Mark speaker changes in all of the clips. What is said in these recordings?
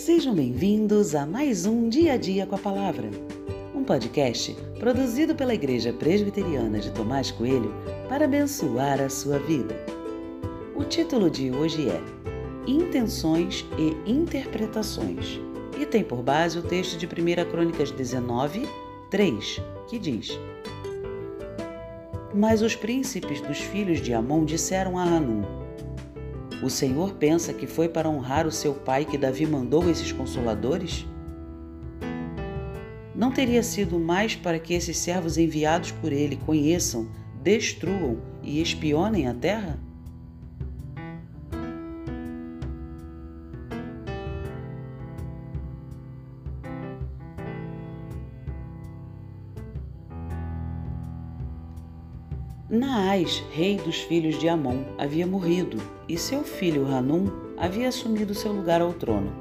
Speaker 1: Sejam bem-vindos a mais um Dia a Dia com a Palavra, um podcast produzido pela Igreja Presbiteriana de Tomás Coelho para abençoar a sua vida. O título de hoje é Intenções e Interpretações e tem por base o texto de 1 Crônicas 19, 3, que diz: Mas os príncipes dos filhos de Amon disseram a Hanum: o Senhor pensa que foi para honrar o seu pai que Davi mandou esses consoladores? Não teria sido mais para que esses servos enviados por ele conheçam, destruam e espionem a terra? Naás, rei dos filhos de Amon, havia morrido e seu filho Hanum havia assumido seu lugar ao trono.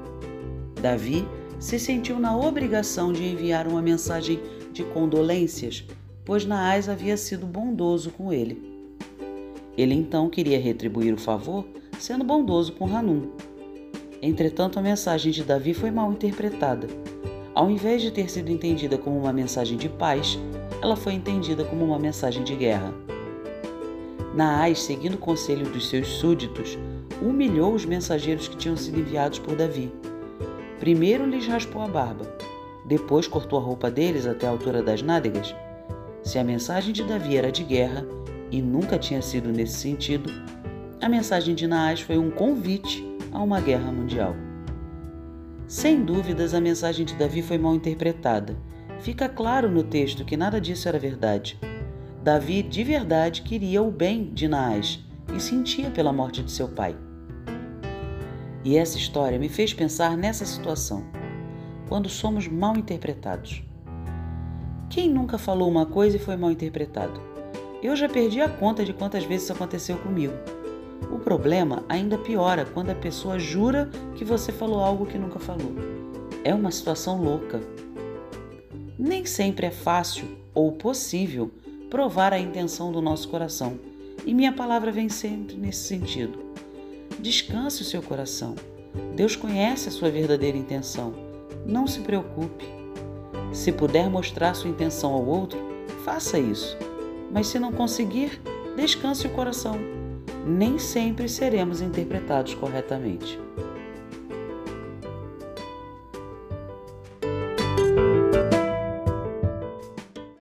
Speaker 1: Davi se sentiu na obrigação de enviar uma mensagem de condolências, pois Naás havia sido bondoso com ele. Ele então queria retribuir o favor sendo bondoso com Hanum. Entretanto, a mensagem de Davi foi mal interpretada. Ao invés de ter sido entendida como uma mensagem de paz, ela foi entendida como uma mensagem de guerra. Naás, seguindo o conselho dos seus súditos, humilhou os mensageiros que tinham sido enviados por Davi. Primeiro lhes raspou a barba, depois cortou a roupa deles até a altura das nádegas. Se a mensagem de Davi era de guerra, e nunca tinha sido nesse sentido, a mensagem de Naás foi um convite a uma guerra mundial. Sem dúvidas, a mensagem de Davi foi mal interpretada. Fica claro no texto que nada disso era verdade. Davi de verdade queria o bem de Naás e sentia pela morte de seu pai. E essa história me fez pensar nessa situação, quando somos mal interpretados. Quem nunca falou uma coisa e foi mal interpretado? Eu já perdi a conta de quantas vezes isso aconteceu comigo. O problema ainda piora quando a pessoa jura que você falou algo que nunca falou. É uma situação louca. Nem sempre é fácil ou possível provar a intenção do nosso coração. E minha palavra vem sempre nesse sentido. Descanse o seu coração. Deus conhece a sua verdadeira intenção. Não se preocupe. Se puder mostrar sua intenção ao outro, faça isso. Mas se não conseguir, descanse o coração. Nem sempre seremos interpretados corretamente.